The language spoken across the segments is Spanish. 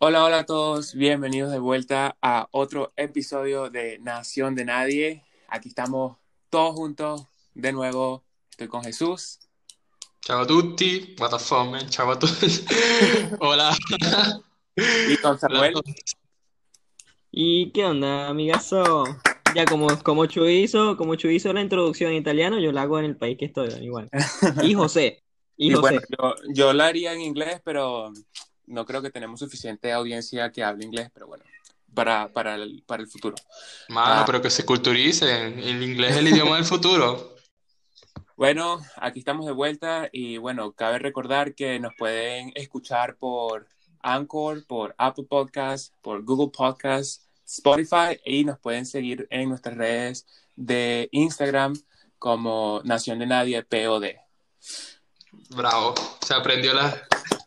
Hola, hola a todos, bienvenidos de vuelta a otro episodio de Nación de Nadie. Aquí estamos todos juntos de nuevo. Estoy con Jesús. Ciao a tutti, what the fuck, man? Ciao a todos. Hola. Y con Samuel. ¿Y qué onda, amigazo? Ya como, como Chu hizo, como Chu hizo la introducción en italiano, yo la hago en el país que estoy, igual. Y José. Y, Y José. bueno, yo, yo la haría en inglés, pero no creo que tenemos suficiente audiencia que hable inglés, pero bueno, para, para, el, para el futuro. Mano, Ah. pero que se culturicen. El inglés es el idioma del futuro. Bueno, aquí estamos de vuelta y bueno, cabe recordar que nos pueden escuchar por Anchor, por Apple Podcasts, por Google Podcasts, Spotify y nos pueden seguir en nuestras redes de Instagram como Nación de Nadie POD. Bravo. Se aprendió las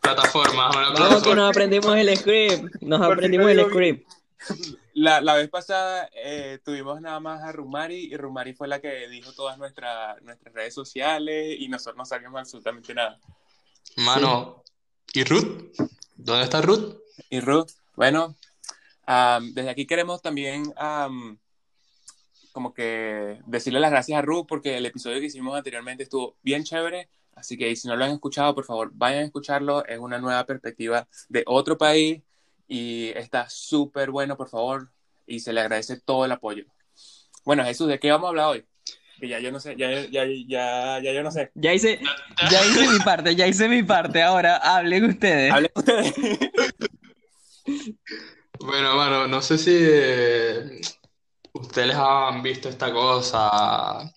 plataformas. Vamos que nos aprendimos el script. Nos Por aprendimos el script. La, la vez pasada eh, tuvimos nada más a Rumari y Rumari fue la que dijo todas nuestras nuestras redes sociales y nosotros no sabíamos absolutamente nada. Mano, ¿y Ruth? ¿Dónde está Ruth? Y Ruth, bueno, am, desde aquí queremos también am, como que decirle las gracias a Ruth porque el episodio que hicimos anteriormente estuvo bien chévere, así que si no lo han escuchado, por favor, vayan a escucharlo, es una nueva perspectiva de otro país y está súper bueno, por favor, y se le agradece todo el apoyo. Bueno, Jesús, ¿de qué vamos a hablar hoy? Que ya yo no sé, ya, ya, ya, ya yo no sé. Ya hice, ya hice mi parte, ya hice mi parte. Ahora hablen ustedes. Hablen ustedes. Bueno, mano, no sé si eh, ustedes han visto esta cosa,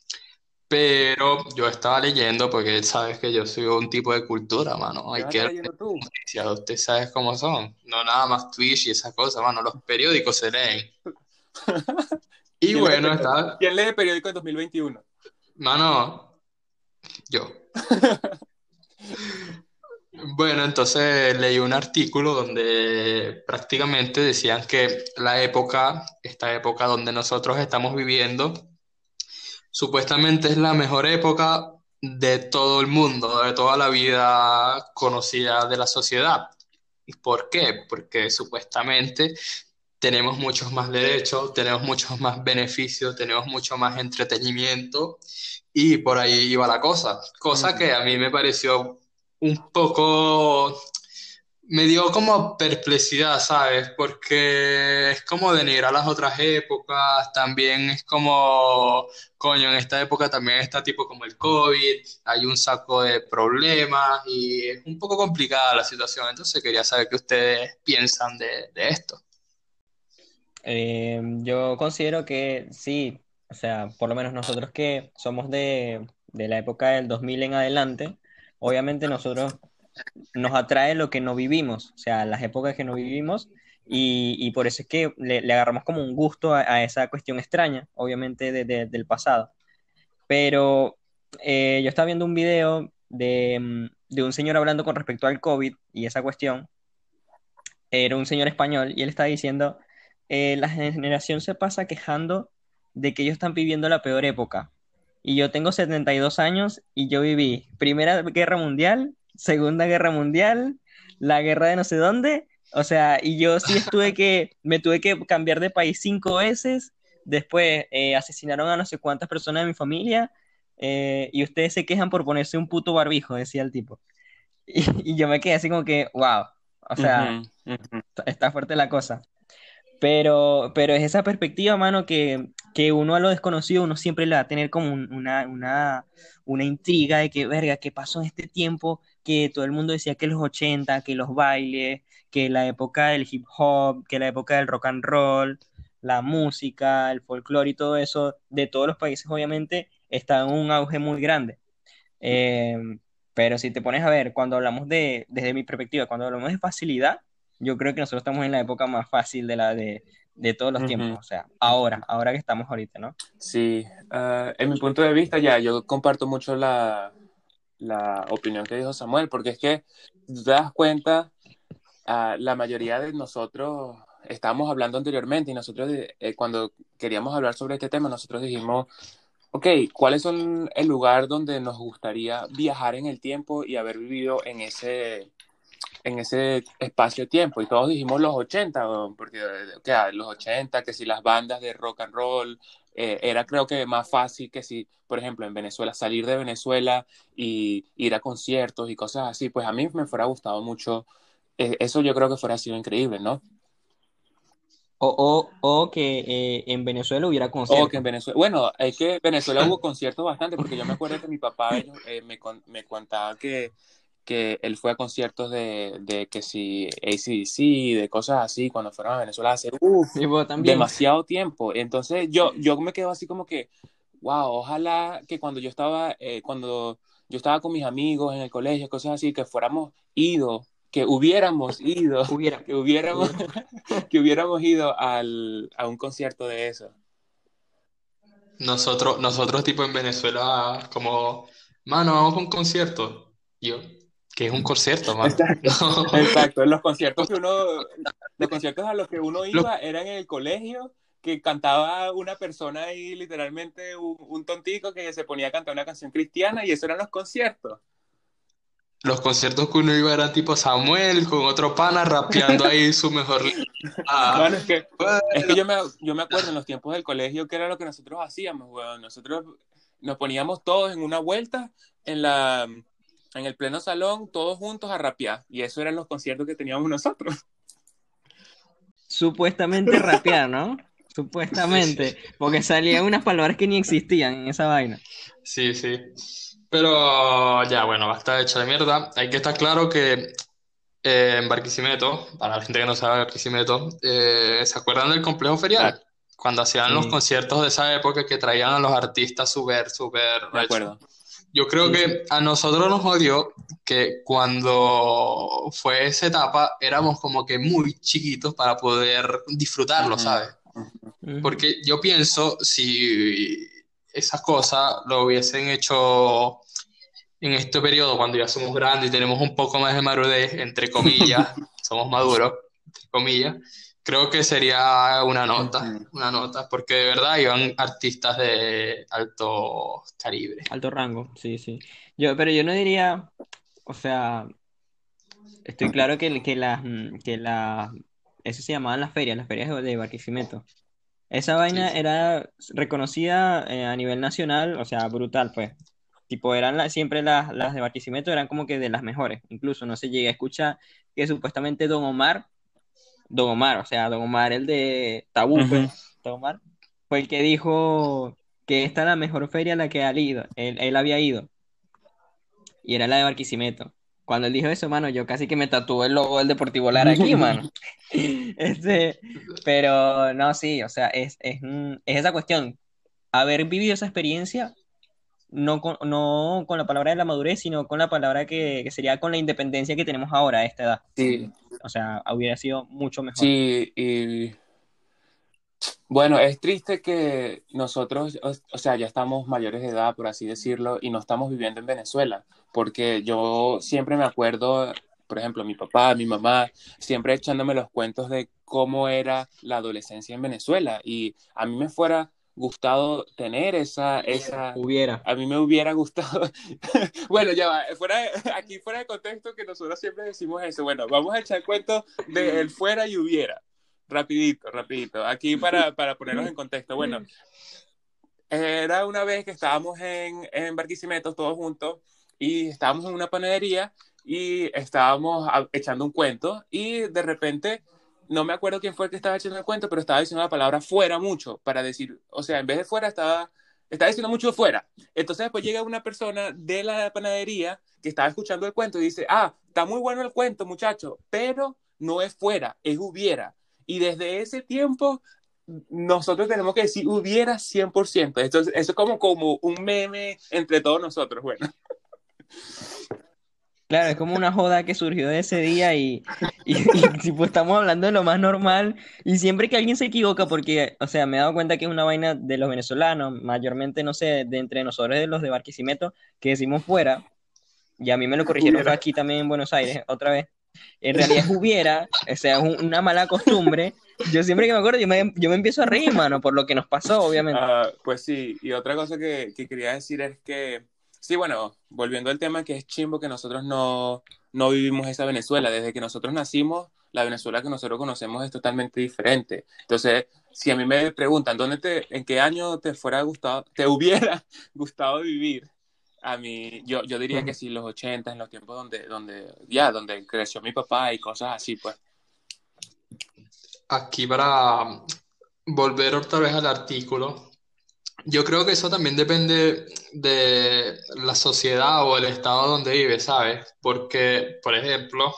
pero yo estaba leyendo porque sabes que yo soy un tipo de cultura, mano. Hay ¿Qué vas a que estar leyendo tú? noticias, ustedes saben cómo son. No nada más Twitch y esas cosas, mano. Los periódicos se leen. Y ¿Quién lee bueno, periódico? estaba, ¿Quién lee periódico en 2021? mano, yo. Bueno, entonces leí un artículo donde prácticamente decían que la época, esta época donde nosotros estamos viviendo, supuestamente es la mejor época de todo el mundo, de toda la vida conocida de la sociedad. ¿Y por qué? Porque supuestamente tenemos muchos más derechos, tenemos muchos más beneficios, tenemos mucho más entretenimiento y por ahí iba la cosa. Cosa que a mí me pareció un poco, me dio como perplejidad, ¿sabes? Porque es como denigrar las otras épocas, también es como, coño, en esta época también está tipo como el COVID, hay un saco de problemas y es un poco complicada la situación, entonces quería saber qué ustedes piensan de, de esto. Eh, yo considero que sí, o sea, por lo menos nosotros que somos de, de la época del 2000 en adelante, obviamente nosotros nos atrae lo que no vivimos, o sea, las épocas que no vivimos, y, por eso es que le, le agarramos como un gusto a, a esa cuestión extraña, obviamente de- de- del pasado. Pero eh, yo estaba viendo un video de, mm, de un señor hablando con respecto al COVID y esa cuestión. Era un señor español y él estaba diciendo, eh, la generación se pasa quejando de que ellos están viviendo la peor época. Y yo tengo 72 años y yo viví Primera Guerra Mundial, Segunda Guerra Mundial, la guerra de no sé dónde. O sea, y yo sí estuve que, me tuve que cambiar de país cinco veces. Después eh, asesinaron a no sé cuántas personas de mi familia. eh, y ustedes se quejan por ponerse un puto barbijo, decía el tipo. Y, y yo me quedé así como que, wow. O sea, Ujú, ujú. está fuerte la cosa. Pero, pero es esa perspectiva, mano, que, que uno a lo desconocido, uno siempre le va a tener como un- una, una, una intriga de que, verga, ¿qué pasó en este tiempo? Que todo el mundo decía que los 80, que los bailes, que la época del hip hop, que la época del rock and roll, la música, el folclore y todo eso, de todos los países, obviamente, está en un auge muy grande. Eh, pero si te pones a ver, cuando hablamos de, desde mi perspectiva, cuando hablamos de facilidad, yo creo que nosotros estamos en la época más fácil de la de, de todos los tiempos, o sea, ahora, ahora que estamos ahorita, ¿no? Sí, ah, en mi punto de vista ya, yo comparto mucho la, la opinión que dijo Samuel, porque es que te das cuenta, ah, la mayoría de nosotros estábamos hablando anteriormente y nosotros eh, cuando queríamos hablar sobre este tema, nosotros dijimos, ok, ¿cuál es el lugar donde nos gustaría viajar en el tiempo y haber vivido en ese, en ese espacio-tiempo? Y todos dijimos los 80, porque ¿qué, los 80, que si las bandas de rock and roll, eh, era creo que más fácil que si, por ejemplo, en Venezuela, salir de Venezuela y ir a conciertos y cosas así, pues a mí me fuera gustado mucho, eh, eso yo creo que fuera sido increíble, ¿no? O, o, que eh, en Venezuela hubiera conciertos. O que en Venezuela, bueno, es que Venezuela hubo conciertos bastante, porque yo me acuerdo que mi papá me, me contaba que que él fue a conciertos de, de que si ACDC, de cosas así, cuando fueron a Venezuela hace demasiado tiempo. Entonces yo, yo me quedo así como que, wow, ojalá que cuando yo estaba, eh, cuando yo estaba con mis amigos en el colegio, cosas así, que fuéramos ido, que hubiéramos ido, que hubiéramos, que hubiéramos ido al, a un concierto de eso. Nosotros, nosotros tipo en Venezuela, como, mano, vamos a un concierto. Yo, que es un concierto, man. Exacto. Los conciertos que uno, los conciertos a los que uno iba eran en el colegio, que cantaba una persona ahí, literalmente un, tontico que se ponía a cantar una canción cristiana y eso eran los conciertos. Los conciertos que uno iba eran tipo Samuel con otro pana rapeando ahí su mejor. Ah, es que, es que yo, me, yo me acuerdo en los tiempos del colegio que era lo que nosotros hacíamos, weón. Nosotros nos poníamos todos en una vuelta en la, en el pleno salón, todos juntos a rapear. Y eso eran los conciertos que teníamos nosotros. Supuestamente rapear, ¿no? Supuestamente. Porque salían unas palabras que ni existían en esa vaina. Sí, sí. Pero ya, bueno, basta hecha de mierda. Hay que estar claro que eh, en Barquisimeto, para la gente que no sabe Barquisimeto, eh, ¿se acuerdan del complejo ferial? Cuando hacían los conciertos de esa época que traían a los artistas súper, súper... De acuerdo. Yo creo que a nosotros nos odió que cuando fue esa etapa éramos como que muy chiquitos para poder disfrutarlo, ¿sabes? Porque yo pienso si esas cosas lo hubiesen hecho en este periodo, cuando ya somos grandes y tenemos un poco más de madurez, entre comillas, somos maduros, entre comillas, creo que sería una nota, una nota, porque de verdad iban artistas de alto calibre. Alto rango, sí, sí. Yo, pero yo no diría, o sea, estoy claro que, que las, que la, eso se llamaban las ferias, las ferias de Barquisimeto. Esa vaina era reconocida eh, a nivel nacional, o sea, brutal, pues. Tipo, eran siempre las, las de Barquisimeto, eran como que de las mejores. Incluso no se llega a escuchar que supuestamente Don Omar Don Omar, o sea, Don Omar, el de Tabú, pues, Don Omar, fue el que dijo que esta es la mejor feria a la que ido, él, había ido. Y era la de Barquisimeto. Cuando él dijo eso, mano, yo casi que me tatué el logo del Deportivo Lara aquí, mano. este, pero no, sí, o sea, es, es, es esa cuestión. Haber vivido esa experiencia no con, no con la palabra de la madurez, sino con la palabra que, sería con la independencia que tenemos ahora a esta edad. Sí. O sea, hubiera sido mucho mejor. Sí, y bueno, es triste que nosotros, o, sea, ya estamos mayores de edad, por así decirlo, y no estamos viviendo en Venezuela, porque yo siempre me acuerdo, por ejemplo, mi papá, mi mamá, siempre echándome los cuentos de cómo era la adolescencia en Venezuela, y a mí me fuera gustado tener esa, esa... Hubiera. A mí me hubiera gustado... bueno, ya va, fuera aquí fuera de contexto que nosotros siempre decimos eso. Bueno, vamos a echar cuento de el fuera y hubiera. Rapidito, rapidito. Aquí para, para ponernos en contexto. Bueno, era una vez que estábamos en, en Barquisimeto todos juntos y estábamos en una panadería y estábamos echando un cuento y de repente no me acuerdo quién fue el que estaba echando el cuento, pero estaba diciendo la palabra fuera mucho para decir, o sea, en vez de fuera estaba, estaba diciendo mucho fuera. Entonces después llega una persona de la panadería que estaba escuchando el cuento y dice, ah, está muy bueno el cuento, muchacho, pero no es fuera, es hubiera. Y desde ese tiempo nosotros tenemos que decir hubiera 100%. Entonces, eso es como, como un meme entre todos nosotros, bueno. Claro, es como una joda que surgió de ese día y, y, pues, estamos hablando de lo más normal y siempre que alguien se equivoca, porque, o sea, me he dado cuenta que es una vaina de los venezolanos, mayormente, no sé, de entre nosotros, de los de Barquisimeto, que decimos fuera, y a mí me lo corrigieron aquí también en Buenos Aires, otra vez, En realidad es hubiera, o sea, es una mala costumbre. Yo siempre que me acuerdo, yo me, yo me empiezo a reír, mano, por lo que nos pasó, obviamente. Ah, pues sí, y otra cosa que, que quería decir es que, sí, bueno, volviendo al tema que es chimbo que nosotros no, no vivimos esa Venezuela. Desde que nosotros nacimos, la Venezuela que nosotros conocemos es totalmente diferente. Entonces, si a mí me preguntan, ¿dónde te, en qué año te fuera gustado, te hubiera gustado vivir? A mí, yo, yo diría que sí, los 80, en los tiempos donde, donde, ya, donde creció mi papá y cosas así, pues. Aquí para volver otra vez al artículo, yo creo que eso también depende de la sociedad o el estado donde vives, ¿sabes? Porque, por ejemplo,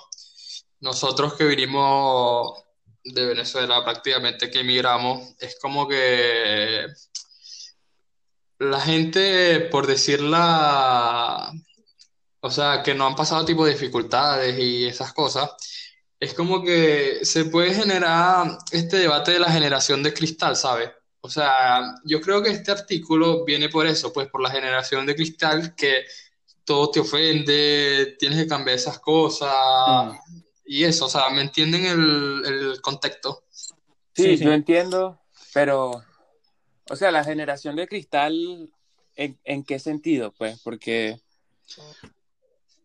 nosotros que vinimos de Venezuela prácticamente, que emigramos, es como que la gente, por decirla, o sea, que no han pasado tipo de dificultades y esas cosas, es como que se puede generar este debate de la generación de cristal, ¿sabes? O sea, yo creo que este artículo viene por eso, pues por la generación de cristal que todo te ofende, tienes que cambiar esas cosas Mm. y eso, o sea, ¿me entienden el, el contexto? Sí, Sí, sí. yo entiendo, pero, o sea, la generación de cristal, ¿en, en qué sentido? Pues, porque,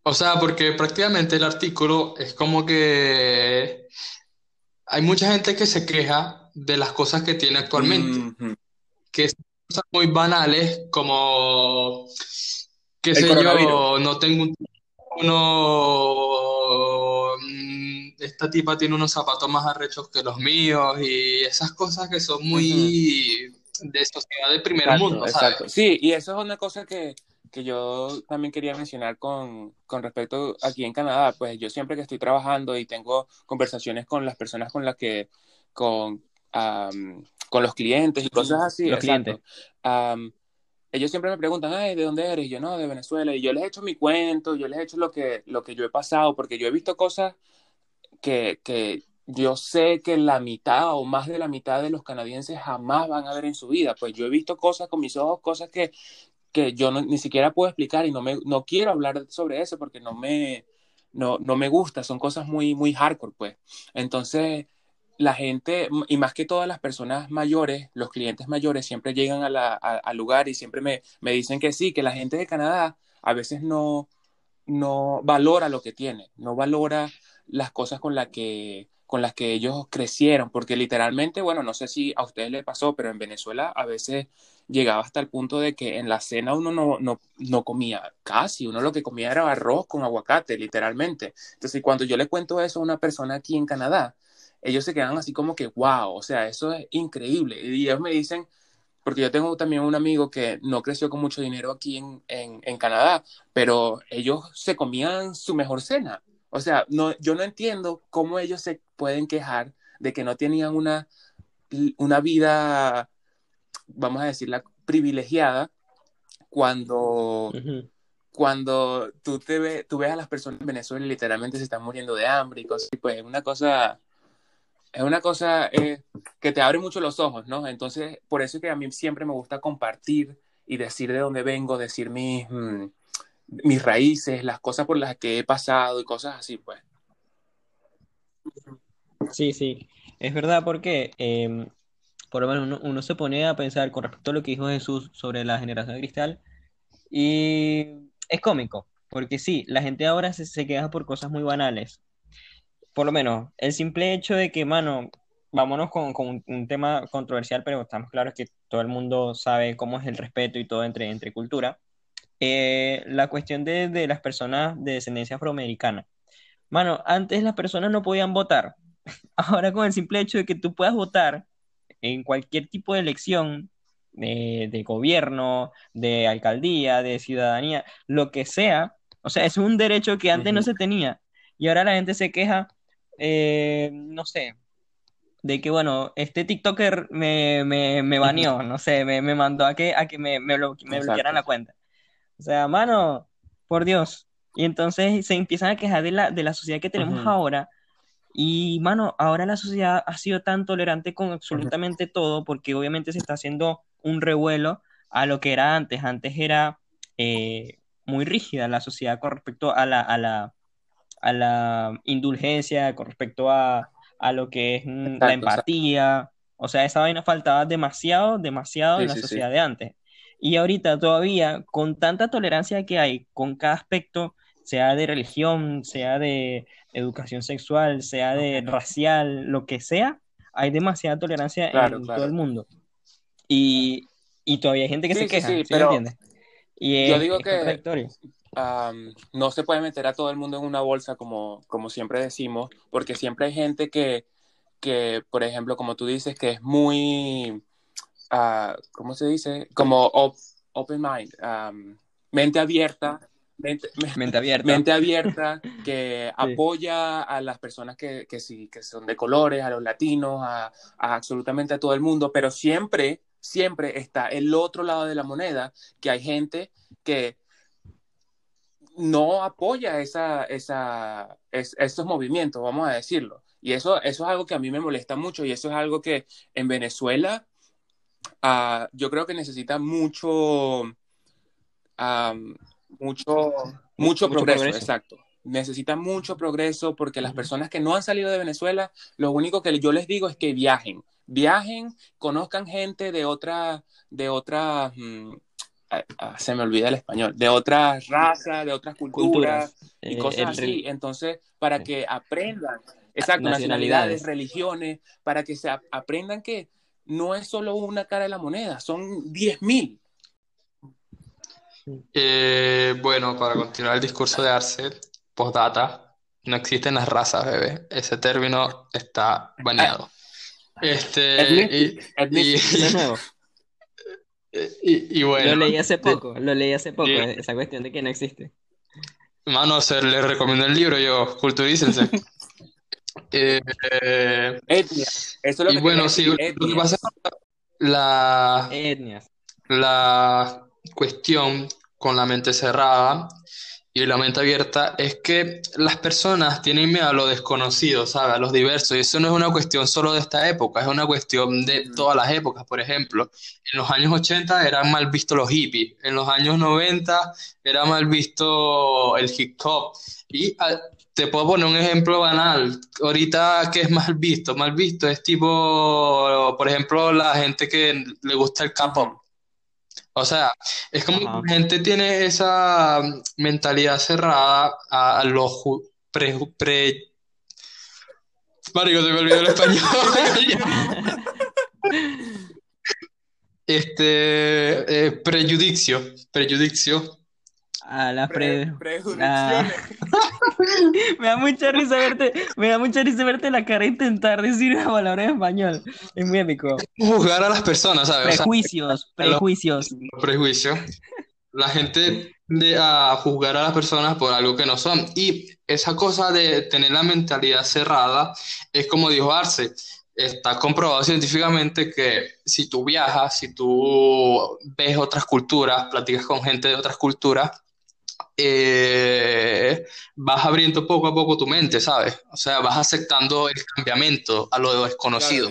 O sea, porque prácticamente el artículo es como que hay mucha gente que se queja de las cosas que tiene actualmente, que son cosas muy banales como, qué El sé yo, no tengo un teléfono, mm, esta tipa tiene unos zapatos más arrechos que los míos y esas cosas que son muy de sociedad de primer Exacto, mundo, ¿sabes? exacto. Sí, y eso es una cosa que, que yo también quería mencionar con, con respecto aquí en Canadá. Pues yo siempre que estoy trabajando y tengo conversaciones con las personas con las que, con, am, con los clientes y cosas así, Los exacto. clientes. Am, ellos siempre me preguntan, ay, ¿de dónde eres? Y yo, no, de Venezuela. Y yo les he hecho mi cuento, yo les he hecho lo que, lo que yo he pasado, porque yo he visto cosas que, que yo sé que la mitad o más de la mitad de los canadienses jamás van a ver en su vida. Pues yo he visto cosas con mis ojos, cosas que, que yo no- ni siquiera puedo explicar y no, me, no quiero hablar sobre eso porque no me, no, no me gusta, son cosas muy, muy hardcore, pues. Entonces, la gente, y más que todas las personas mayores, los clientes mayores siempre llegan a la- a- al lugar y siempre me, me dicen que sí, que la gente de Canadá a veces no, no valora lo que tiene, no valora las cosas con las que, con las que ellos crecieron, porque literalmente, bueno, no sé si a ustedes les pasó, pero en Venezuela a veces llegaba hasta el punto de que en la cena uno no, no, no comía casi, uno lo que comía era arroz con aguacate, literalmente. Entonces, cuando yo le cuento eso a una persona aquí en Canadá, ellos se quedan así como que, wow, o sea, eso es increíble. Y ellos me dicen, porque yo tengo también un amigo que no creció con mucho dinero aquí en, en, en Canadá, pero ellos se comían su mejor cena. O sea, no, yo no entiendo cómo ellos se pueden quejar de que no tenían una, una vida, vamos a decirla, privilegiada cuando, Ujú. cuando tú, te ve, tú ves a las personas en Venezuela y literalmente se están muriendo de hambre y cosas así, pues es una cosa, es una cosa eh, que te abre mucho los ojos, ¿no? Entonces, por eso es que a mí siempre me gusta compartir y decir de dónde vengo, decir mis, mm, mis raíces, las cosas por las que he pasado y cosas así, pues. Sí, sí, es verdad porque em, por lo menos uno, se pone a pensar con respecto a lo que dijo Jesús sobre la generación de cristal y es cómico, porque sí, la gente ahora se, se queja por cosas muy banales. Por lo menos el simple hecho de que, mano, vámonos con, con un, un tema controversial, pero estamos claros que todo el mundo sabe cómo es el respeto y todo entre, entre cultura. Eh, la cuestión de, de las personas de descendencia afroamericana. Mano, antes las personas no podían votar. Ahora con el simple hecho de que tú puedas votar en cualquier tipo de elección de, de gobierno, de alcaldía, de ciudadanía, lo que sea, o sea, es un derecho que antes no se tenía. Y ahora la gente se queja, eh, no sé, de que, bueno, este TikToker me, me, me baneó, no sé, me, me mandó a que, a que me, me, me bloquearan la cuenta. O sea, mano, por Dios. Y entonces se empiezan a quejar de la, de la sociedad que tenemos ahora. Y, mano, ahora la sociedad ha sido tan tolerante con absolutamente todo, porque obviamente se está haciendo un revuelo a lo que era antes. Antes era eh, muy rígida la sociedad con respecto a la, a la, a la indulgencia, con respecto a, a lo que es mm, la exacto. empatía. O sea, esa vaina faltaba demasiado, demasiado en la sí, sí. sociedad de antes. Y ahorita todavía, con tanta tolerancia que hay con cada aspecto, sea de religión, sea de educación sexual, sea de racial, lo que sea, hay demasiada tolerancia Claro, en claro. todo el mundo. Y, y todavía hay gente que Sí, se queja, sí, ¿sí me pero entiendes? Y yo es, digo es que no se puede meter a todo el mundo en una bolsa como, como siempre decimos, porque siempre hay gente que, que, por ejemplo, como tú dices, que es muy, ah, ¿cómo se dice? Como op- open mind, mente abierta, mente, Mente abierta. mente abierta, que Sí. apoya a las personas que, que sí, que son de colores, a los latinos, a, a absolutamente a todo el mundo, pero siempre, siempre está el otro lado de la moneda, que hay gente que no apoya esa, esa, es- estos movimientos, vamos a decirlo. Y eso, eso es algo que a mí me molesta mucho y eso es algo que en Venezuela ah, yo creo que necesita mucho, am, mucho, Mu- mucho mucho progreso, progreso. exacto. Necesita mucho progreso porque las personas que no han salido de Venezuela, lo único que yo les digo es que viajen, viajen, conozcan gente de otra, de otra, mm, ah, ah, se me olvida el español, de otras razas, de otras culturas Culturas. y eh, cosas el así. Entonces, para que aprendan, exacto, nacionalidades, Nacionalidades. religiones, para que se ap- aprendan que no es solo una cara de la moneda, son 10.000. Eh, bueno, para continuar el discurso de Arce, postdata, no existen las razas, bebé. Ese término está baneado. Este, y, Ethnicity, y, Lo leí hace poco, lo leí hace poco, y- esa cuestión de que no existe. mano, se les recomiendo el libro, yo, culturícense. Eh, eh, Etnia. Eso es lo y que bueno, sí, lo que etnias. pasa es que la, Etnias. la cuestión con la mente cerrada y la mente abierta es que las personas tienen miedo a lo desconocido, ¿sabes? A los diversos. Y eso no es una cuestión solo de esta época, es una cuestión de Ujú. todas las épocas. Por ejemplo, en los años 80 eran mal vistos los hippies, en los años 90 era mal visto el hip hop. Y ah, te puedo poner un ejemplo banal. Ahorita, ¿qué es mal visto? Mal visto es tipo, por ejemplo, la gente que le gusta el K-pop. O sea, es como que la gente tiene esa mm, mentalidad cerrada a, a lo ju- pre, pre... Marico, se me olvidó el español. Este, eh, prejudicio, prejudicio. A las Pre- pre... la-. Me da mucha risa verte, me da mucha risa verte la cara intentar decir una palabra en español. Es muy épico. Juzgar a las personas, ¿sabes? O sea, Prejuicios, prejuicios. los prejuicios. La gente de a juzgar a las personas por algo que no son. Y esa cosa de tener la mentalidad cerrada es como dijo Arce, está comprobado científicamente que si tú viajas, si tú ves otras culturas, platicas con gente de otras culturas, eh, vas abriendo poco a poco tu mente, ¿sabes? O sea, vas aceptando el cambiamiento a lo desconocido.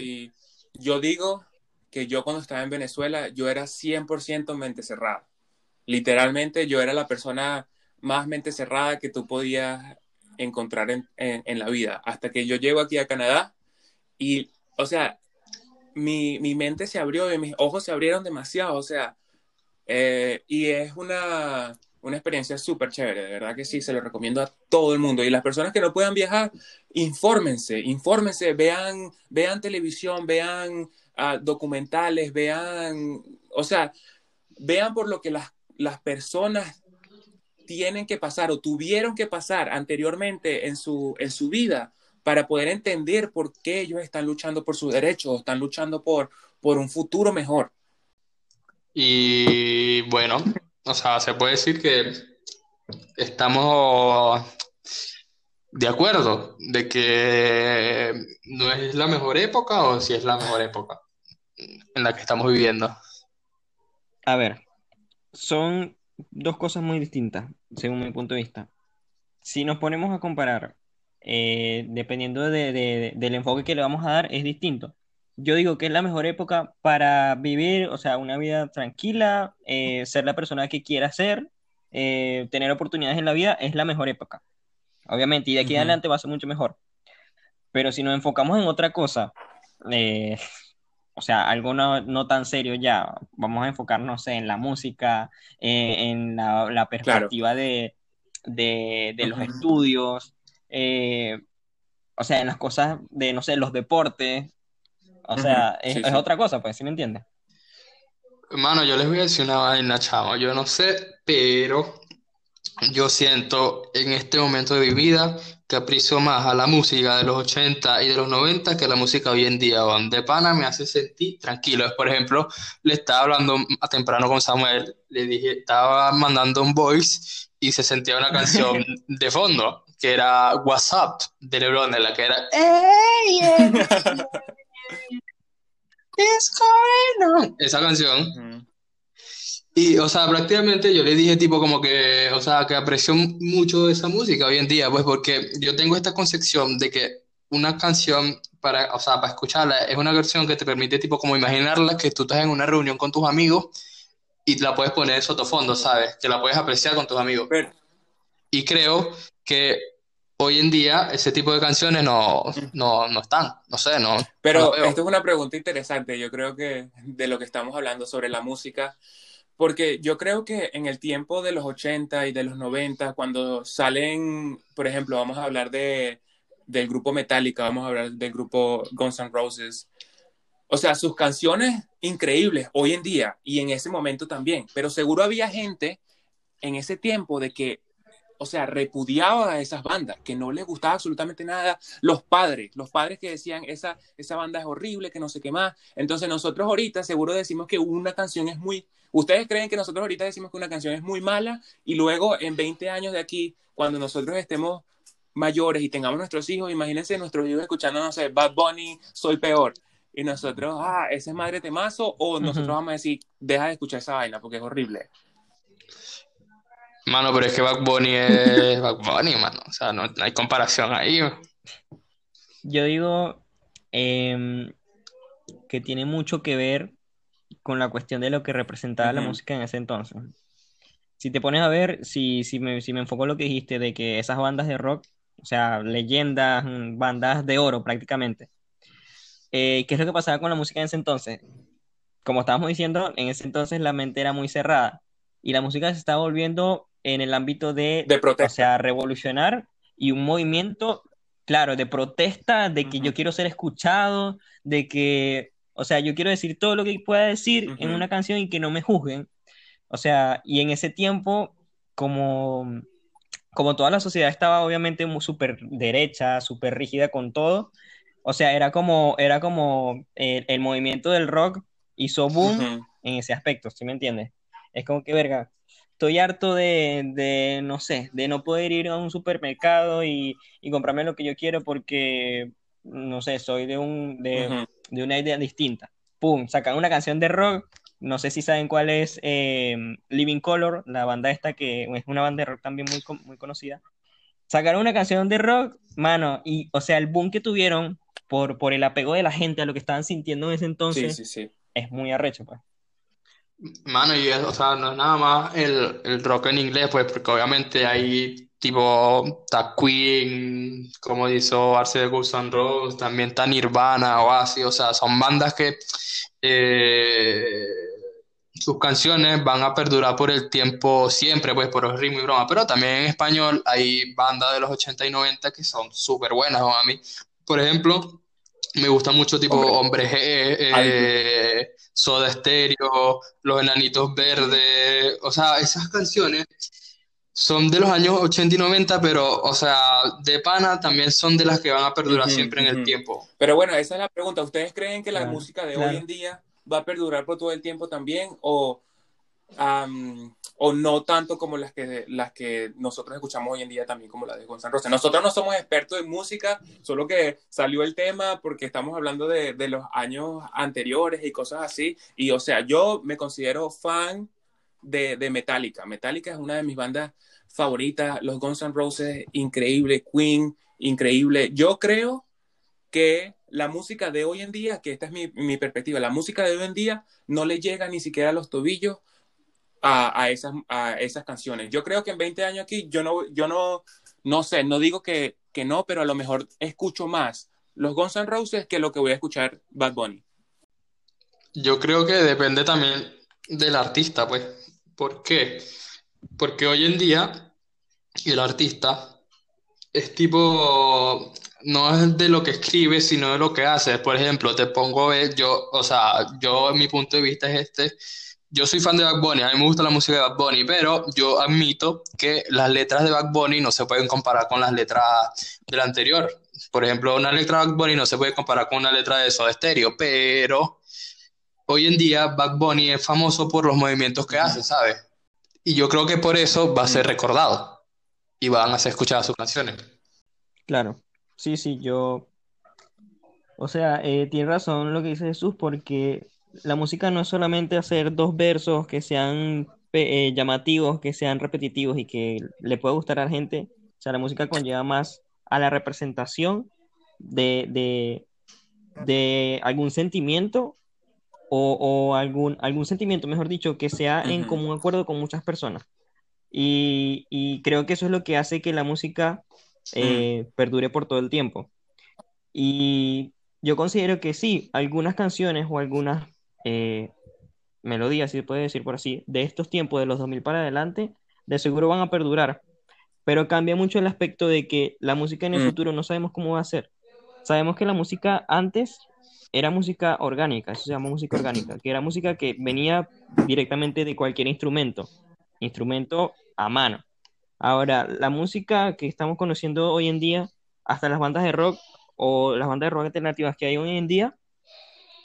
Yo digo que yo cuando estaba en Venezuela, yo era 100% mente cerrada. Literalmente yo era la persona más mente cerrada que tú podías encontrar en, en- en la vida. Hasta que yo llego aquí a Canadá y, o sea, mi, mi mente se abrió y mis ojos se abrieron demasiado. O sea, eh, y es una, una experiencia súper chévere, de verdad que sí, se lo recomiendo a todo el mundo. Y las personas que no puedan viajar, infórmense, infórmense, vean, vean televisión, vean ah, documentales, vean, o sea, vean por lo que las, las personas tienen que pasar o tuvieron que pasar anteriormente en su, en su vida para poder entender por qué ellos están luchando por sus derechos, están luchando por, por un futuro mejor. Y bueno, o sea, se puede decir que estamos de acuerdo de que no es la mejor época o si es la mejor época en la que estamos viviendo. A ver, son dos cosas muy distintas, según mi punto de vista. Si nos ponemos a comparar, eh, dependiendo de- de- del enfoque que le vamos a dar, es distinto. Yo digo que es la mejor época para vivir, o sea, una vida tranquila, eh, ser la persona que quiera ser, eh, tener oportunidades en la vida, es la mejor época. obviamente, y de aquí adelante va a ser mucho mejor. Pero si nos enfocamos en otra cosa, eh, o sea, algo no, tan serio ya, vamos a enfocarnos en la música, en la, perspectiva de, los estudios, o sea, en las cosas de, no sé, los deportes, o sea, es, otra cosa, pues, ¿sí me entiendes? Hermano, yo les voy a decir una vaina, chamo, yo no sé, pero yo siento en este momento de mi vida que aprecio más a la música de los 80 y de los 90 que a la música hoy en día. De pana me hace sentir tranquilo. Por ejemplo, le estaba hablando a temprano con Samuel, le dije, estaba mandando un voice y se sentía una canción de fondo, que era WhatsApp de LeBron, en la que era... Esa canción. Y, o sea, prácticamente yo le dije tipo como que, o sea, que aprecio mucho esa música hoy en día, pues porque yo tengo esta concepción de que una canción para, o sea, para escucharla es una canción que te permite tipo como imaginarla que tú estás en una reunión con tus amigos y la puedes poner en sotofondo, ¿sabes? Que la puedes apreciar con tus amigos. Y creo que hoy en día ese tipo de canciones no, no, no están, no sé, no. Pero esto es una pregunta interesante, yo creo que de lo que estamos hablando sobre la música porque yo creo que en el tiempo de los 80 y de los 90, cuando salen, por ejemplo, vamos a hablar de, del grupo Metallica, vamos a hablar del grupo Guns N' Roses, o sea, sus canciones increíbles hoy en día y en ese momento también, pero seguro había gente en ese tiempo de que o sea, repudiaba a esas bandas, que no les gustaba absolutamente nada. Los padres, los padres que decían, esa, esa banda es horrible, que no sé qué más. Entonces nosotros ahorita seguro decimos que una canción es muy... Ustedes creen que nosotros ahorita decimos que una canción es muy mala y luego en 20 años de aquí, cuando nosotros estemos mayores y tengamos nuestros hijos, imagínense nuestros hijos escuchando, no sé, Bad Bunny, Soy Peor. Y nosotros, ah, ese es madre temazo, o nosotros vamos a decir, deja de escuchar esa vaina porque es horrible. Mano, pero es que Bad Bunny es Bad Bunny, mano. O sea, no, hay comparación ahí. Yo digo em, que tiene mucho que ver con la cuestión de lo que representaba la música en ese entonces. Si te pones a ver, si, si, me, si me enfoco en lo que dijiste de que esas bandas de rock, o sea, leyendas, mm, bandas de oro prácticamente, eh, ¿qué es lo que pasaba con la música en ese entonces? Como estábamos diciendo, en ese entonces la mente era muy cerrada y la música se estaba volviendo en el ámbito de, o sea, revolucionar y un movimiento, claro, de protesta, de que yo quiero ser escuchado, de que, o sea, yo quiero decir todo lo que pueda decir en una canción y que no me juzguen. O sea, y en ese tiempo, como, como toda la sociedad estaba obviamente muy súper derecha, súper rígida con todo, o sea, era como, era como el, movimiento del rock hizo boom en ese aspecto, ¿sí me entiendes? Es como que, verga, estoy harto de, no sé, de no poder ir a un supermercado y, comprarme lo que yo quiero porque, no sé, soy de, un, de, una idea distinta. Pum, sacan una canción de rock, no sé si saben cuál es em, Living Color, la banda esta que es una banda de rock también muy, muy conocida. Sacaron una canción de rock, mano, y, o sea, el boom que tuvieron por, por el apego de la gente a lo que estaban sintiendo en ese entonces es muy arrecho, pues. Mano, y o sea, no es nada más el, el rock en inglés, pues, porque obviamente hay tipo está Queen, como hizo Arce de Guns N' Roses, también está Nirvana o así, o sea, son bandas que eh, sus canciones van a perdurar por el tiempo siempre, pues, por el ritmo y broma, pero también en español hay bandas de los 80 y 90 que son súper buenas, a mí. Por ejemplo, me gusta mucho tipo Hombre, eh, Soda Stereo, Los Enanitos Verdes, o sea, esas canciones son de los años 80 y 90, pero, o sea, de pana también son de las que van a perdurar siempre en el tiempo. Pero bueno, esa es la pregunta. ¿Ustedes creen que la música de hoy en día va a perdurar por todo el tiempo también? ¿O o no tanto como las que, las que nosotros escuchamos hoy en día también, como la de Gonzalo Rosa. Nosotros no somos expertos en música, solo que salió el tema porque estamos hablando de, de, los años anteriores y cosas así. Y o sea, yo me considero fan de, de Metallica. Metallica es una de mis bandas favoritas. Los Guns N' Roses, increíble. Queen, increíble. Yo creo que la música de hoy en día, que esta es mi, mi perspectiva, la música de hoy en día no le llega ni siquiera a los tobillos a, esas, a esas canciones. Yo creo que en 20 años aquí yo no, yo no, no sé, no digo que, que no, pero a lo mejor escucho más los Guns N' Roses que lo que voy a escuchar Bad Bunny. Yo creo que depende también del artista, pues. ¿Por qué? Porque hoy en día el artista es tipo, no es de lo que escribe, sino de lo que hace. Por ejemplo, te pongo, yo, o sea, yo, mi punto de vista es este. Yo soy fan de Bad Bunny, a mí me gusta la música de Bad Bunny, pero yo admito que las letras de Bad Bunny no se pueden comparar con las letras del anterior. Por ejemplo, una letra de Bad Bunny no se puede comparar con una letra de Soda Stereo, pero hoy en día Bad Bunny es famoso por los movimientos que hace, ¿sabes? Y yo creo que por eso va a ser recordado y van a ser escuchadas sus canciones. Claro, sí, sí, yo... O sea, eh, tiene razón lo que dice Jesús, porque la música no es solamente hacer dos versos que sean eh, llamativos, que sean repetitivos y que le pueda gustar a la gente. O sea, la música conlleva más a la representación de, de, algún sentimiento o, algún, algún sentimiento, mejor dicho, que sea en común acuerdo con muchas personas. Y, creo que eso es lo que hace que la música eh, perdure por todo el tiempo. Y yo considero que sí, algunas canciones o algunas eh, melodías, si se puede decir por así, de estos tiempos, de los 2000 para adelante, de seguro van a perdurar. Pero cambia mucho el aspecto de que la música en el mm. futuro no sabemos cómo va a ser. Sabemos que la música antes era música orgánica, eso se llama música orgánica, que era música que venía directamente de cualquier instrumento, instrumento a mano. Ahora, la música que estamos conociendo hoy en día, hasta las bandas de rock o las bandas de rock alternativas que hay hoy en día,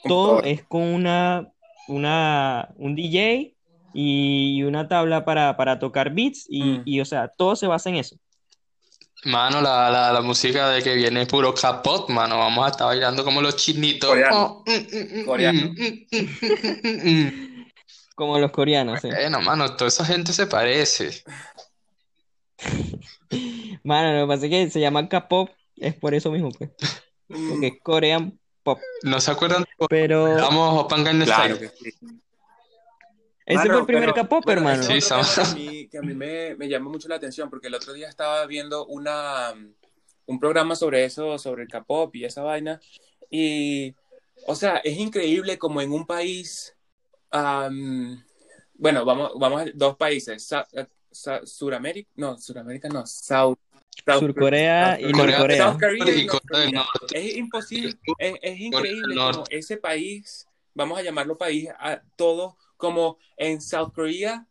todo es con una, una, un DJ y una tabla para, para tocar beats y, mm. y, o sea, todo se basa en eso. Mano, la, la, la, música de que viene puro capot, mano. Vamos a estar bailando como los chinitos. Coreano. como los coreanos. Bueno, mano, toda esa gente se parece. Mano, lo que pasa es que se llama K-pop, es por eso mismo, pues. Porque es Korean Pop. ¿No se acuerdan? Pero. Vamos a claro que sí. Ese fue el primer K-pop, hermano. Sí, que a mí, que a mí me, me, llamó mucho la atención porque el otro día estaba viendo una, un programa sobre eso, sobre el K-pop y esa vaina. Y, o sea, es increíble como en un país, bueno, vamos, vamos a dos países, Suramérica, no, Suramérica no, South. Surcorea y Norcorea. Es imposible, es, es increíble como ese país, vamos a llamarlo país, a todo como en South Korea,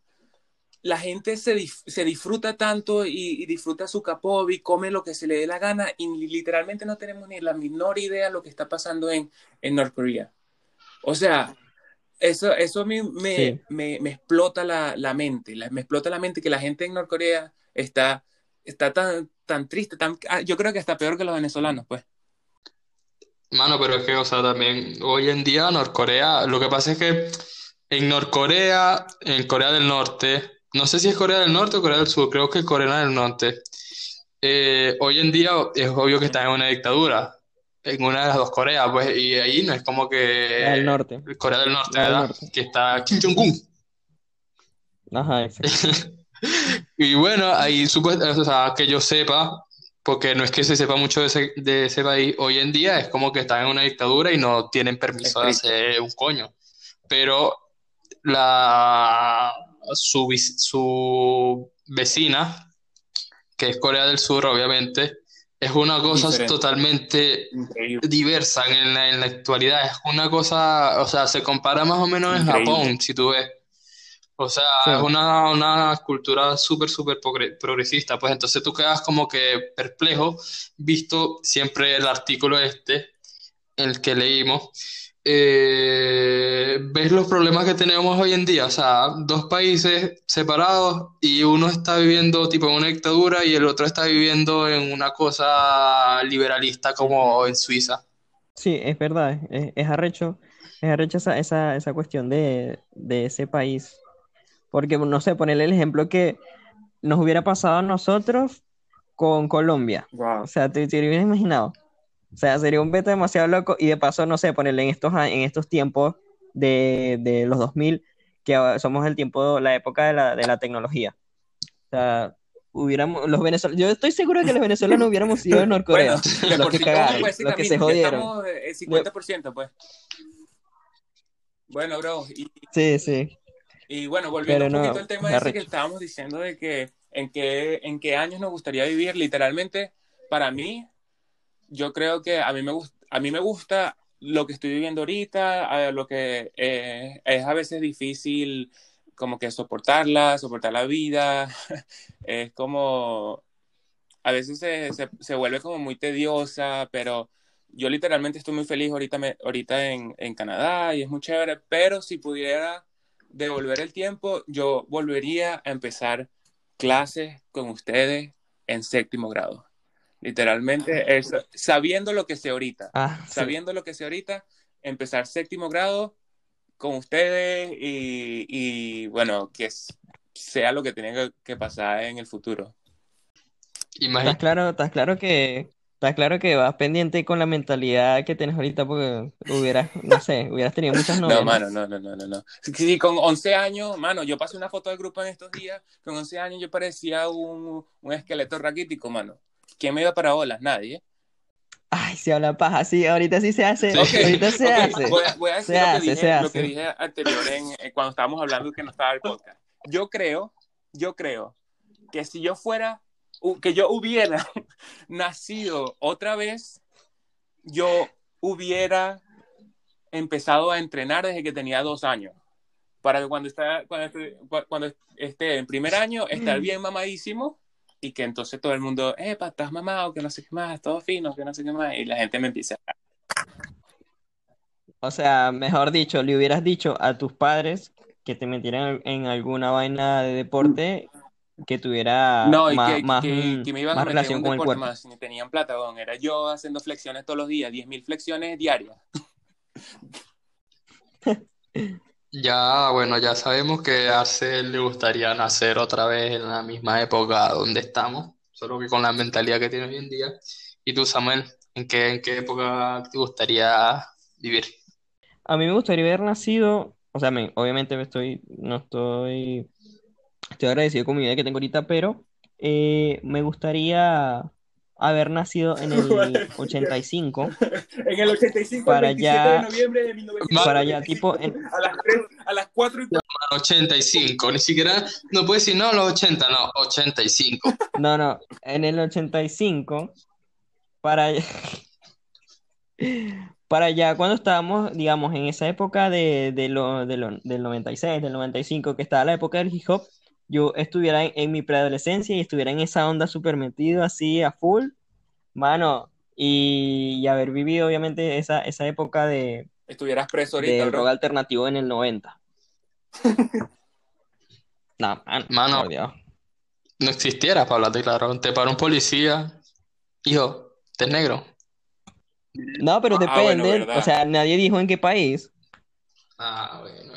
la gente se, se disfruta tanto y, disfruta su K-pop y come lo que se le dé la gana y literalmente no tenemos ni la menor idea de lo que está pasando en, en Norcorea. O sea, eso, eso a mí me, me, me explota la, la mente, me explota la mente que la gente en Norcorea está, está tan, tan triste, tan, ah, yo creo que está peor que los venezolanos, pues. Mano, pero es que, o sea, también hoy en día Norcorea, lo que pasa es que en Norcorea, en Corea del Norte, no sé si es Corea del Norte o Corea del Sur, creo que es Corea del Norte. Eh, hoy en día es obvio que está en una dictadura, en una de las dos Coreas, pues, y ahí no es como que... El norte. Corea del Norte, ¿verdad? Que está Kim Jong-un. Ajá, y bueno, ahí, o sea, que yo sepa, porque no es que se sepa mucho de ese, de ese país, hoy en día es como que están en una dictadura y no tienen permiso de hacer un coño. Pero la, su, su vecina, que es Corea del Sur, obviamente, es una cosa totalmente diversa en la, en la, actualidad. Es una cosa, o sea, se compara más o menos en Japón, si tú ves. O sea, es una, una cultura súper, súper progresista. Pues entonces tú quedas como que perplejo, visto siempre el artículo este, el que leímos, eh, ves los problemas que tenemos hoy en día, o sea, dos países separados y uno está viviendo tipo en una dictadura y el otro está viviendo en una cosa liberalista como en Suiza. Sí, es verdad, es, arrecho, es arrecho esa, esa, esa cuestión de, de, ese país, porque no sé, ponerle el ejemplo que nos hubiera pasado a nosotros con Colombia, o sea, te, te hubieras imaginado. O sea, sería un beta demasiado loco y de paso, no sé, ponerle en estos, en estos tiempos de, de los 2000, que somos el tiempo, la época de la, de la tecnología. O sea, hubiéramos, los venezolanos, yo estoy seguro que los venezolanos hubiéramos sido Norcorea, Bueno, de los por que sí cagaron, todos, pues, los que se jodieron. estamos eh, 50%, pues. Bueno, bro, y, Sí, sí. Y bueno, volviendo un poquito al tema es ese que estábamos diciendo de que en qué, en qué años nos gustaría vivir, literalmente, para mí, yo creo que a mí me gusta, a mí me gusta lo que estoy viviendo ahorita, a lo que eh, es a veces difícil como que soportarla, soportar la vida, es como, a veces se, se, se vuelve como muy tediosa, pero yo literalmente estoy muy feliz ahorita, me- ahorita en, en Canadá y es muy chévere, pero si pudiera devolver el tiempo, yo volvería a empezar clases con ustedes en séptimo grado. Literalmente, es, sabiendo lo que sé ahorita, Ah, sí. sabiendo lo que sé ahorita, empezar séptimo grado con ustedes y, y, bueno, que sea lo que tenga que, pasar en el futuro. Estás claro, estás claro que, estás claro que vas pendiente con la mentalidad que tienes ahorita porque hubieras, no sé, hubieras tenido muchas No, mano, no, no, no, no, no. Sí, sí, con 11 años, mano, yo pasé una foto del grupo en estos días, con 11 años yo parecía un, un esqueleto raquítico, mano. ¿Quién me iba para olas? Nadie. Ay, se habla paja, sí, ahorita sí se hace, ahorita se hace. Voy, a, voy a decir Se lo, que hace, dije, se lo hace. que dije anterior en, eh, cuando estábamos hablando que no estaba el podcast. Yo creo, yo creo que si yo fuera, que yo hubiera nacido otra vez, yo hubiera empezado a entrenar desde que tenía dos años. Para que cuando, está, cuando, esté, cuando esté en primer año, estar bien mamadísimo y que entonces todo el mundo, eh, estás mamado, que no sé qué más, todo fino, que no sé qué más, y la gente me empieza O sea, mejor dicho, le hubieras dicho a tus padres que te metieran en alguna vaina de deporte que tuviera No, y más, que, más, que, mm, que me iban más a relación un con el deporte cuerpo. más, ni tenían plata, weón. Era yo haciendo flexiones todos los días, 10.000 flexiones diarias. ya, bueno, ya sabemos que a Arcel le gustaría nacer otra vez en la misma época donde estamos, solo que con la mentalidad que tiene hoy en día. ¿Y tú, Samuel, en qué, en qué época te gustaría vivir? A mí me gustaría haber nacido, o sea, me- obviamente me estoy, no estoy, estoy agradecido con mi vida que tengo ahorita, pero eh, me gustaría haber nacido en el 85 En el 85, Para el 27 de allá- noviembre de para allá, tipo, en- a las 3, a las 4 y 85, ni siquiera, no puedes decir, no, los 80, no, 85. No, no, en el 85, para allá, para allá cuando estábamos, digamos, en esa época de, de lo, de lo- del 96, del 95, que estaba la época del hip hop, yo estuviera en, en mi preadolescencia y estuviera en esa onda súper metido así a full, mano, y, y haber vivido obviamente esa, esa época de, Estuvieras preso ahorita, del rock alternativo en el 90. No, mano, Mano. por Dios. No existiera, para hablarte claro. Te para un policía, hijo, ¿te es negro? No, pero Ah, depende, o sea, nadie dijo en qué país. Ah, bueno.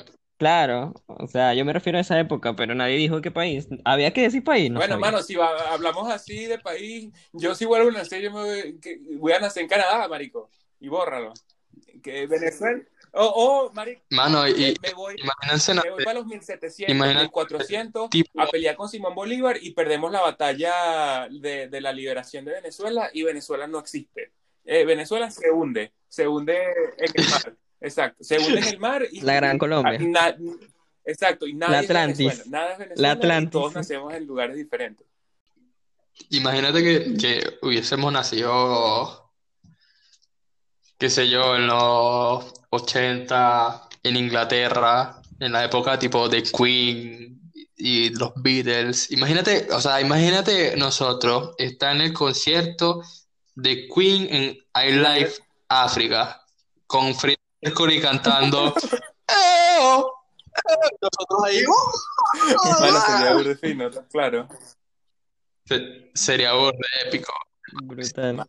Claro, o sea, yo me refiero a esa época, pero nadie dijo qué país. Había que decir país, no bueno, sabía. mano, si va- hablamos así de país, yo si vuelvo a nacer, yo me voy, que- voy a nacer en Canadá, marico, y bórralo. Que Venezuela, o, oh, marico, Mano, y me, voy, imagínense me voy para los 1700, Imagínate, 1400 tipo- a pelear con Simón Bolívar y perdemos la batalla de, de la liberación de Venezuela y Venezuela no existe. Eh, Venezuela se hunde, se hunde en el mar. Exacto, se hunde en el mar y La Gran Colombia. y na- exacto, y nadie La es Atlantis. Venezuela, nada es Venezuela La Atlantis, todos nacemos en lugares diferentes. imagínate que, que hubiésemos nacido, qué sé yo, en los 80, en Inglaterra, en la época tipo de Queen y los Beatles. Imagínate, o sea, imagínate nosotros estar en el concierto de Queen en iLife África, con Freddie Mercury cantando. "Eh, eh", Nosotros ahí. Bueno, sería burda de fino, claro. Se- Sería burda de épico, Brutal,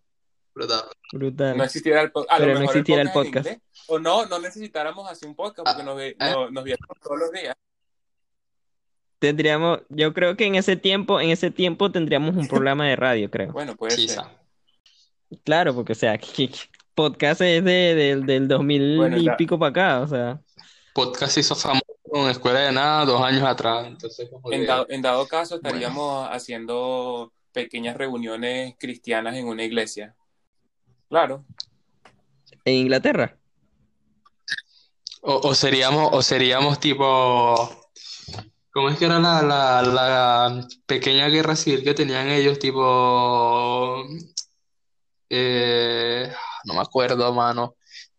brutal. brutal. No existiera el podcast. A lo Pero no mejor existiera el en podcast. inglés. O no, no necesitáramos hacer un podcast porque nos, ve- Ah, no- nos viéramos todos los días. Tendríamos, yo creo que en ese tiempo, en ese tiempo tendríamos un programa de radio, creo. Bueno, puede ser. Quizá. Claro, porque, o sea, que- que podcast es de, del del 2000 Bueno, y pico para acá, o sea. Podcast hizo famoso con Escuela de Nada dos años atrás. Entonces, como En dado, en dado caso, bueno. estaríamos haciendo pequeñas reuniones cristianas en una iglesia. Claro. En Inglaterra. O, o seríamos, o seríamos tipo, ¿cómo es que era la, la, la pequeña guerra civil que tenían ellos? Tipo, eh, no me acuerdo, mano.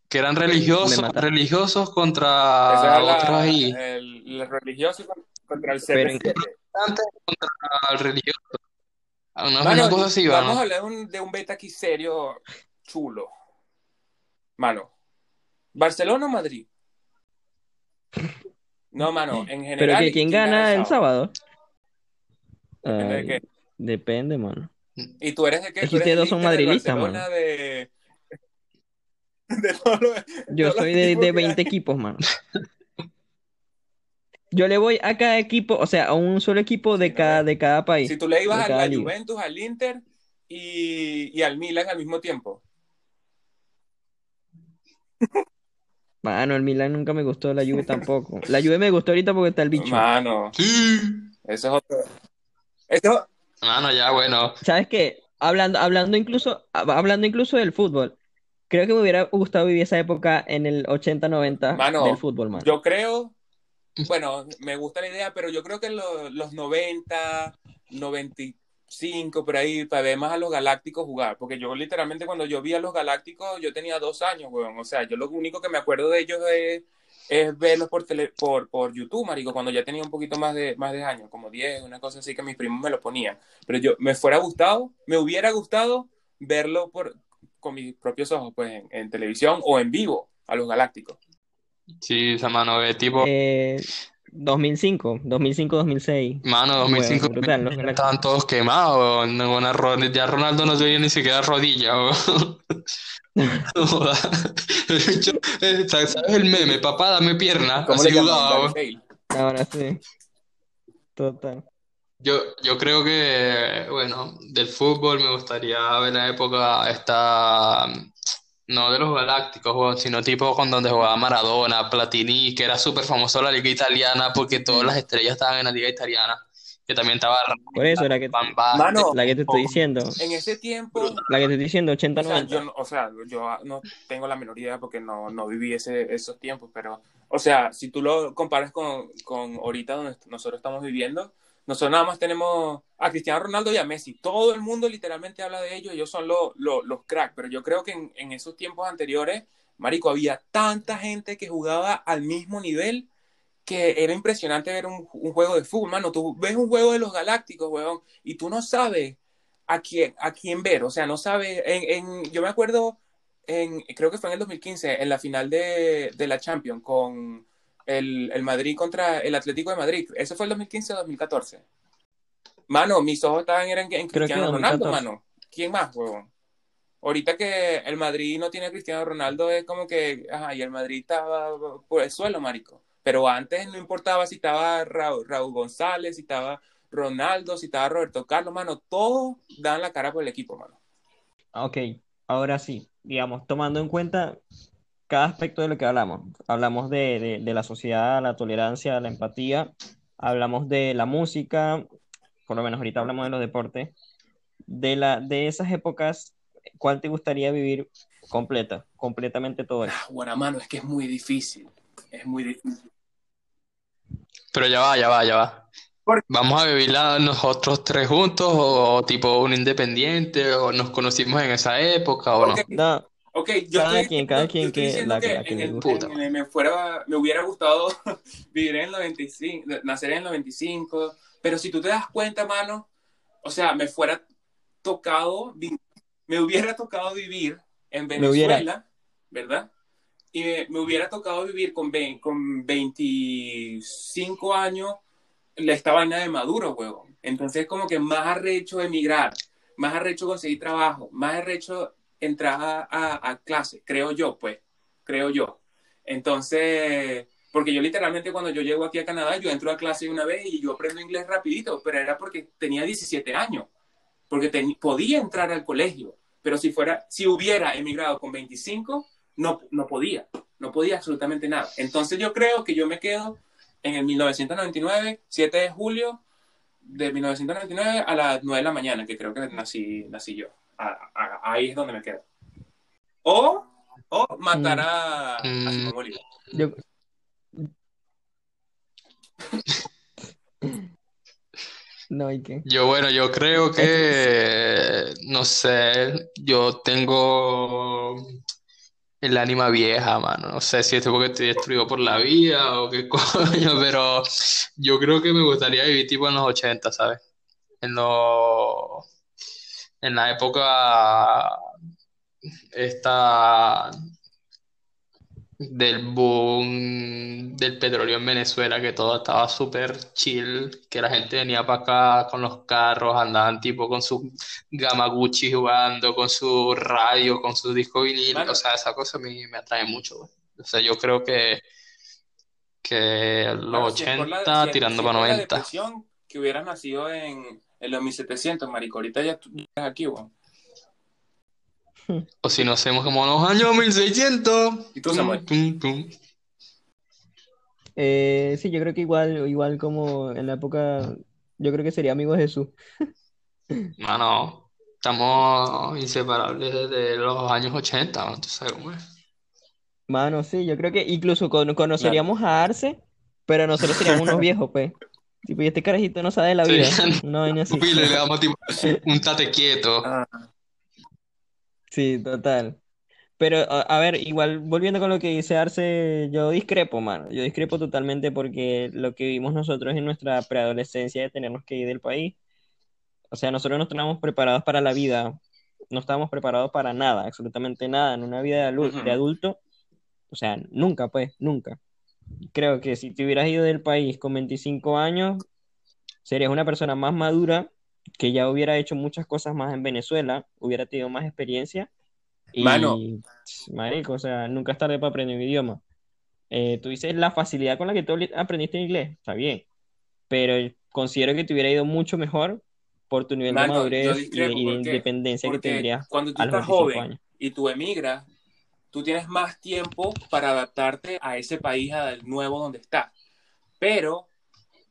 Que eran religiosos, religiosos Esa contra era otros la, ahí. el, el religioso con- contra el Pero en- CP7. Antes contra el religioso. Una, Mano, una cosa así, vamos a mano. hablar de un, de un beta aquí serio, chulo. Mano, ¿Barcelona o Madrid? No, mano, en Pero general. que ¿y quién gana el sábado. Depende de qué. depende, mano. ¿Y tú eres de qué? Es ¿Tú que eres ustedes dos son madrilistas, de... de todos los- Yo todos soy de, de que 20 hay? equipos, mano. Yo le voy a cada equipo, o sea, a un solo equipo de Sí, cada, no. de cada país, Si tú le ibas a la. Juventus, al Inter y, y al Milan al mismo tiempo. Mano, el Milan nunca me gustó, la Juve tampoco. La Juve me gustó ahorita porque está el bicho. Mano, Sí. eso es otro. Eso, Mano, ya, bueno. ¿Sabes qué? Hablando, hablando incluso, hab- hablando incluso del fútbol, creo que me hubiera gustado vivir esa época en el 80-90 del fútbol, mano. yo creo, bueno, me gusta la idea, pero yo creo que en lo- los 90, 95, por ahí, para ver más a los Galácticos jugar, porque yo literalmente cuando yo vi a los Galácticos, yo tenía dos años, weón, o sea, yo lo único que me acuerdo de ellos es, es verlos por, tele, por, por YouTube, marico, cuando ya tenía un poquito más de, más de años, como 10, una cosa así que mis primos me lo ponían, pero yo, me fuera gustado, me hubiera gustado verlo por, con mis propios ojos, pues, en, en televisión o en vivo, a los Galácticos. Sí, esa mano, de tipo, Eh, 2005, 2005-2006. mano, Bueno, 2005 brutal, los Galácticos. estaban todos quemados. Una ya Ronaldo no tenía ni siquiera rodilla. ¿Sabes el meme? Papá, dame pierna. ¿Cómo Así le jugaba. Ahora sí. Total. Yo, yo creo que, bueno, del fútbol me gustaría ver la época esta, no de los Galácticos, weón, sino tipo con donde jugaba Maradona, Platini, que era súper famoso la liga italiana porque todas las estrellas estaban en la liga italiana, que también estaba Por eso, la que, Van Basten, Mano, la que te estoy diciendo. en ese tiempo, La que te estoy diciendo, o sea, 80-90. yo, no- o sea, yo no tengo la menor idea porque no, no viví ese, esos tiempos, pero, o sea, si tú lo comparas con, con ahorita donde nosotros estamos viviendo, nosotros nada más tenemos a Cristiano Ronaldo y a Messi. Todo el mundo literalmente habla de ellos, ellos son los, los cracks, pero yo creo que en, en esos tiempos anteriores, Marico, había tanta gente que jugaba al mismo nivel que era impresionante ver un, un juego de fútbol, mano. Tú ves un juego de los Galácticos, weón, y tú no sabes a quién, a quién ver, o sea, no sabes. En, en- yo me acuerdo, en, creo que fue en el 2015, en la final de, de la Champions con el, el Madrid contra el Atlético de Madrid. ¿Eso fue el 2015 o 2014? Mano, mis ojos estaban eran en Cristiano Ronaldo, 2014. mano. ¿Quién más, weón? Ahorita que el Madrid no tiene a Cristiano Ronaldo es como que, ajá, y el Madrid estaba por el suelo, marico. Pero antes no importaba si estaba Raúl, Raúl González, si estaba Ronaldo, si estaba Roberto Carlos, mano, todos dan la cara por el equipo, mano. Ok, ahora sí, digamos, tomando en cuenta cada aspecto de lo que hablamos. Hablamos de, de- de la sociedad, la tolerancia, la empatía, hablamos de la música, por lo menos ahorita hablamos de los deportes. De la, de esas épocas, ¿cuál te gustaría vivir completa, completamente todo eso? Ah, buena mano, es que es muy difícil. Es muy difícil. Pero ya va, ya va, ya va. ¿Por ¿Vamos a vivirla nosotros tres juntos o, tipo un independiente o nos conocimos en esa época o no? No, ok, yo Cada estoy quien, cada quien que- la que- que la que en el- en- me, fuera, me hubiera gustado vivir en el 95, nacer en el 95, pero si tú te das cuenta, mano, o sea, me fuera tocado, me hubiera tocado vivir en. Venezuela, ¿verdad? Y me, me hubiera tocado vivir con 25 años la- esta vaina de Maduro, huevón. Entonces, como que más arrecho emigrar, más arrecho conseguir trabajo, más arrecho entrar a, clase, creo yo, pues, creo yo. Entonces, porque yo literalmente cuando yo llego aquí a Canadá, yo entro a clase una vez y yo aprendo inglés rapidito, pero era porque tenía 17 años, porque podía entrar al colegio, pero si fuera, si hubiera emigrado con 25, no, no podía, no podía absolutamente nada. Entonces yo creo que yo me quedo en el 1999, 7 de julio de 1999 a las 9 de la mañana, que creo que nací, nací yo. Ahí es donde me quedo. O, o matar a, a Simón Bolívar. Yo... No, ¿y qué? Yo, bueno, yo creo que, no sé, yo tengo el ánima vieja, mano. No sé si es porque estoy destruido por la vida o qué coño, pero yo creo que me gustaría vivir tipo en los 80, ¿sabes? En lo... en la época esta del boom del petróleo en Venezuela, que todo estaba súper chill, que la gente venía para acá con los carros, andaban tipo con su Gamaguchi jugando, con su radio, con su disco vinil, o sea, esa cosa a mí me atrae mucho. O sea, yo creo que, que los 80 tirando para 90. que hubieras nacido en, en los 1700, marico, ahorita ya estás aquí, weón. O si nos hacemos como los años 1600. ¿Y tú, Samuel? Eh, sí, yo creo que igual, igual como en la época, yo creo que sería amigo de Jesús. Mano, estamos inseparables desde los años 80, ¿no? sabes cómo Mano, sí, yo creo que incluso conoceríamos a Arce, pero nosotros seríamos unos viejos, pues. Tipo, y este carajito no sabe de la vida. No, así. le damos tipo un tate quieto. Ah. Sí, total. Pero, a, ver, igual, volviendo con lo que dice Arce, yo discrepo, mano. Yo discrepo totalmente porque lo que vimos nosotros en nuestra preadolescencia de tenernos que ir del país, o sea, nosotros no estábamos preparados para la vida, no estábamos preparados para nada, absolutamente nada, en una vida de, de adulto, o sea, nunca, pues, nunca. Creo que si te hubieras ido del país con 25 años, serías una persona más madura que ya hubiera hecho muchas cosas más en Venezuela, hubiera tenido más experiencia. Y, Mano. marico, o sea, nunca es tarde para aprender un idioma. Eh, tú dices la facilidad con la que tú aprendiste inglés, está bien, pero considero que te hubiera ido mucho mejor por tu nivel de madurez y, de independencia que tendrías cuando tú estás joven y tú emigras, tú tienes más tiempo para adaptarte a ese país al nuevo donde estás. Pero,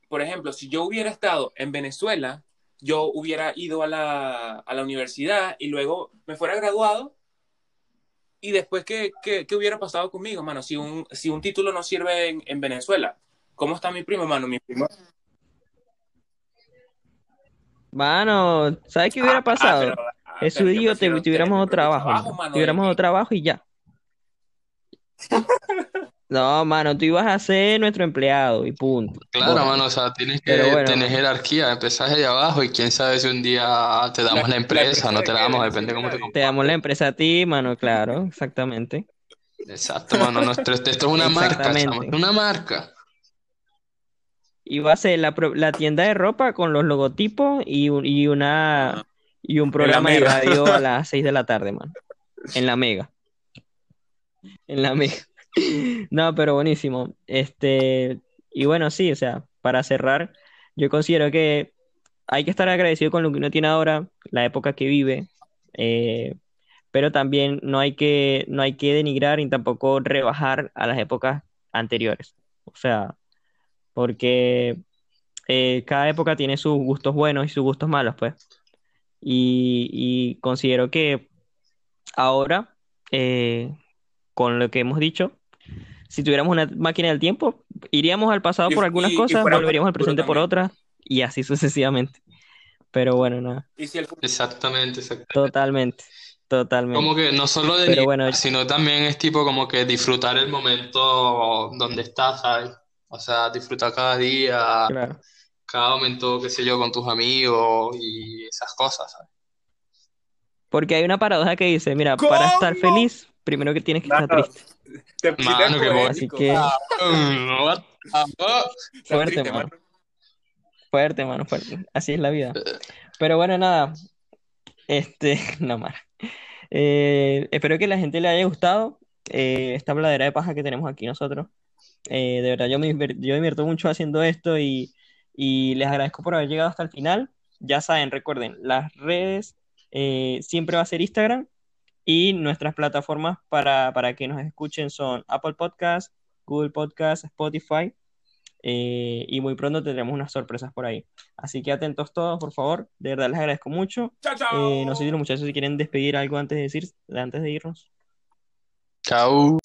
por ejemplo, si yo hubiera estado en Venezuela, yo hubiera ido a la, a la universidad y luego me fuera graduado y después, ¿qué, qué, qué hubiera pasado conmigo, mano? Si un, si un título no sirve en, en Venezuela, ¿cómo está mi primo, mano? Mi primo. Mano, ¿sabes qué hubiera ah, ah, pasado? Ah, Eso y yo te, tuviéramos otro trabajo, tuviéramos otro trabajo y ya. No, mano, tú ibas a ser nuestro empleado y punto. Claro, mano, o sea, tienes que tener jerarquía, empezás allá abajo y quién sabe si un día te damos la, empresa, no te la damos, depende de cómo te Te damos la empresa a ti, mano, claro, exactamente. Exacto, mano, nuestro, esto es una marca, una marca. Iba a ser la, la, tienda de ropa con los logotipos y, y una y un programa de radio a las 6 de la tarde, mano. En la Mega. En la Mega. No, pero buenísimo. Este, y bueno, sí, o sea, para cerrar, yo considero que hay que estar agradecido con lo que uno tiene ahora, la época que vive, eh, pero también no hay que, no hay que denigrar ni tampoco rebajar a las épocas anteriores. O sea, porque eh, cada época tiene sus gustos buenos y sus gustos malos, pues. Y, considero que ahora, eh, con lo que hemos dicho, si tuviéramos una máquina del tiempo, iríamos al pasado por algunas cosas, volveríamos al presente por otras, y así sucesivamente. Pero bueno, nada. Exactamente, exactamente. Totalmente, totalmente. Como que no solo de bueno, sino también es tipo como que disfrutar el momento donde estás, ¿sabes? O sea, disfrutar cada día, cada momento, qué sé yo, con tus amigos y esas cosas, ¿sabes? Porque hay una paradoja que dice, mira, para estar feliz, primero que tienes que estar triste. mano, que así que... fuerte, mano. Fuerte, mano, fuerte. Así es la vida. Pero bueno, nada. Este, no más. Eh, espero que la gente le haya gustado eh, esta bladera de paja que tenemos aquí nosotros. Eh, de verdad, yo me, yo me divierto mucho haciendo esto y, y les agradezco por haber llegado hasta el final. Ya saben, recuerden, las redes siempre va a ser Instagram y nuestras plataformas para, que nos escuchen son Apple Podcast, Google Podcast, Spotify. eh, y muy pronto tendremos unas sorpresas por ahí. Así que atentos todos, por favor. De verdad les agradezco mucho. Chao, chao. Eh, no sé si los muchachos si quieren despedir algo antes de decir, antes de irnos. Chao.